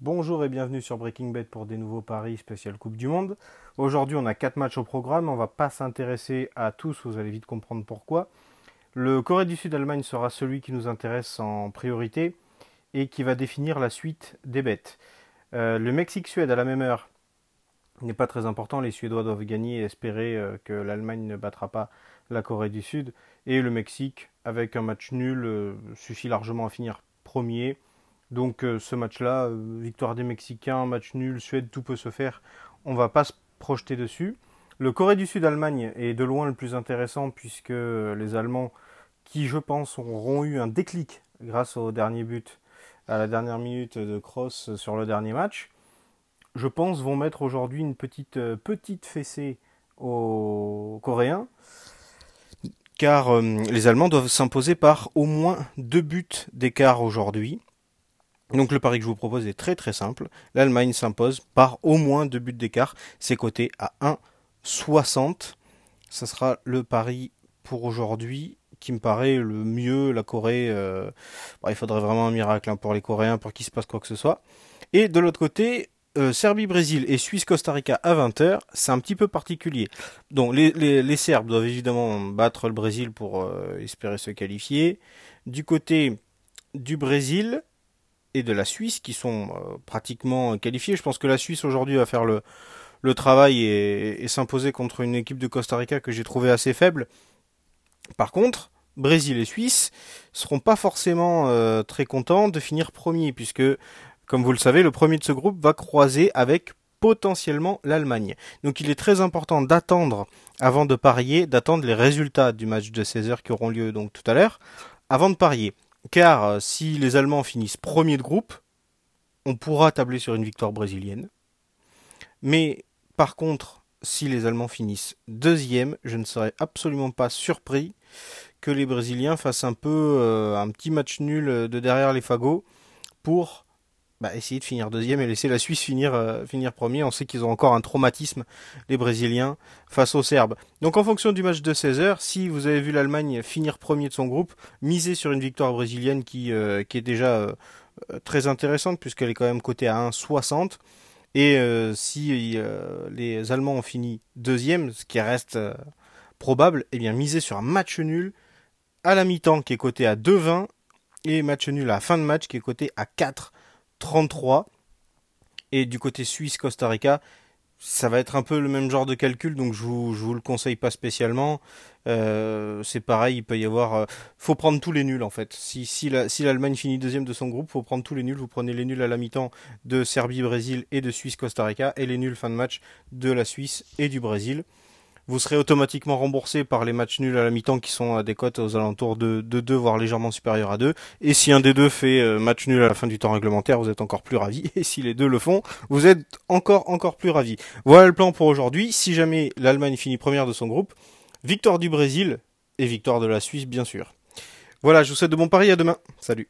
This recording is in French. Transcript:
Bonjour et bienvenue sur Breaking Bet pour des nouveaux paris spécial Coupe du Monde. Aujourd'hui, on a 4 matchs au programme. On va pas s'intéresser à tous, vous allez vite comprendre pourquoi. Le Corée du Sud-Allemagne sera celui qui nous intéresse en priorité et qui va définir la suite des bêtes. Euh, le Mexique-Suède à la même heure n'est pas très important. Les Suédois doivent gagner et espérer euh, que l'Allemagne ne battra pas la Corée du Sud. Et le Mexique, avec un match nul, euh, suffit largement à finir premier. Donc ce match-là, victoire des Mexicains, match nul, Suède, tout peut se faire. On va pas se projeter dessus. Le Corée du Sud-Allemagne est de loin le plus intéressant puisque les Allemands, qui je pense auront eu un déclic grâce au dernier but à la dernière minute de cross sur le dernier match, je pense vont mettre aujourd'hui une petite, euh, petite fessée aux Coréens, car euh, les Allemands doivent s'imposer par au moins deux buts d'écart aujourd'hui. Donc le pari que je vous propose est très très simple. L'Allemagne s'impose par au moins deux buts d'écart. C'est coté à 1,60. Ça sera le pari pour aujourd'hui qui me paraît le mieux. La Corée, euh, il faudrait vraiment un miracle hein, pour les Coréens pour qu'il se passe quoi que ce soit. Et de l'autre côté, euh, Serbie-Brésil et Suisse-Costa Rica à 20h, c'est un petit peu particulier. Donc les, Serbes doivent évidemment battre le Brésil pour euh, espérer se qualifier. Du côté du Brésil et de la Suisse, qui sont pratiquement qualifiés, je pense que la Suisse aujourd'hui va faire le, travail et, s'imposer contre une équipe de Costa Rica que j'ai trouvé assez faible. Par contre, Brésil et Suisse seront pas forcément euh, très contents de finir premier, puisque, comme vous le savez, le premier de ce groupe va croiser avec potentiellement l'Allemagne. Donc il est très important d'attendre, avant de parier, d'attendre les résultats du match de 16 heures qui auront lieu donc tout à l'heure, avant de parier. Car euh, si les Allemands finissent premier de groupe, on pourra tabler sur une victoire brésilienne. Mais par contre, si les Allemands finissent deuxième, je ne serais absolument pas surpris que les Brésiliens fassent un peu euh, un petit match nul de derrière les fagots pour bah, essayer de finir deuxième et laisser la Suisse finir, euh, finir premier. On sait qu'ils ont encore un traumatisme, les Brésiliens, face aux Serbes. Donc en fonction du match de 16h, si vous avez vu l'Allemagne finir premier de son groupe, misez sur une victoire brésilienne qui, euh, est déjà très intéressante puisqu'elle est quand même cotée à 1,60. Et euh, si euh, les Allemands ont fini deuxième, ce qui reste euh, probable, eh bien miser sur un match nul à la mi-temps qui est coté à 2,20 et match nul à la fin de match qui est coté à 4,33. Et du côté Suisse-Costa Rica, ça va être un peu le même genre de calcul, donc je vous, vous le conseille pas spécialement. Euh, c'est pareil, il peut y avoir. Euh, faut prendre tous les nuls en fait. Si, si, la, si l'Allemagne finit deuxième de son groupe, faut prendre tous les nuls. Vous prenez les nuls à la mi-temps de Serbie, Brésil et de Suisse, Costa Rica, et les nuls fin de match de la Suisse et du Brésil vous serez automatiquement remboursé par les matchs nuls à la mi-temps qui sont à des cotes aux alentours de, 2, voire légèrement supérieurs à 2. Et si un des deux fait euh, match nul à la fin du temps réglementaire, vous êtes encore plus ravi. Et si les deux le font, vous êtes encore, encore plus ravi. Voilà le plan pour aujourd'hui. Si jamais l'Allemagne finit première de son groupe, victoire du Brésil et victoire de la Suisse, bien sûr. Voilà, je vous souhaite de bons paris. À demain. Salut.